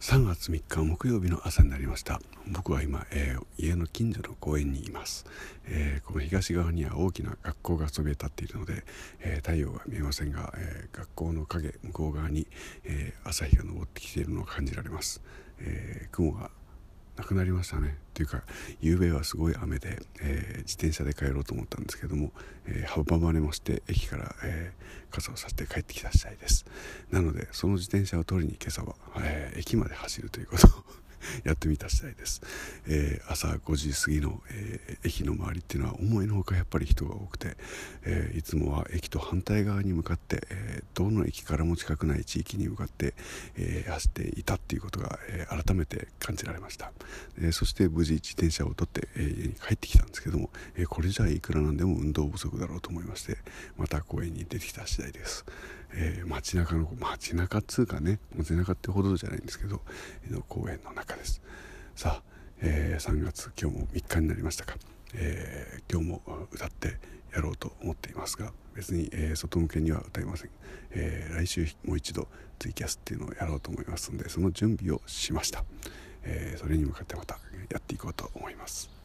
3月3日木曜日の朝になりました。僕は今、えー、家の近所の公園にいます、えー、この東側には大きな学校がそびえ立っているので、えー、太陽が見えませんが、え学校の影向こう側に、え朝日が昇ってきているのを感じられます、え雲がなくなりましたね。っていうか夕べはすごい雨で、えー、自転車で帰ろうと思ったんですけども、えー、阻まれまして駅から、えー、傘をさして帰ってきた次第です。なのでその自転車を取りに今朝は、えー、駅まで走るということをやってみた次第です、えー、朝5時過ぎの、えー、駅の周りっていうのは思いのほかやっぱり人が多くて、えー、いつもは駅と反対側に向かって、えどの駅からも近くない地域に向かって、え走っていたっていうことが、え改めて感じられました、えそして無事自転車を取って、え家に帰ってきたんですけども、えこれじゃいくらなんでも運動不足だろうと思いましてまた公園に出てきた次第です、え街中の街中っつうかね街中ってほどじゃないんですけど、の公園の中です。さあ、えー、3月今日も3日になりましたか、えー、今日も歌ってやろうと思っていますが別に、えー、外向けには歌いません、え来週もう一度ツイキャスっていうのをやろうと思いますのでその準備をしました、えそれに向かってまたやっていこうと思います。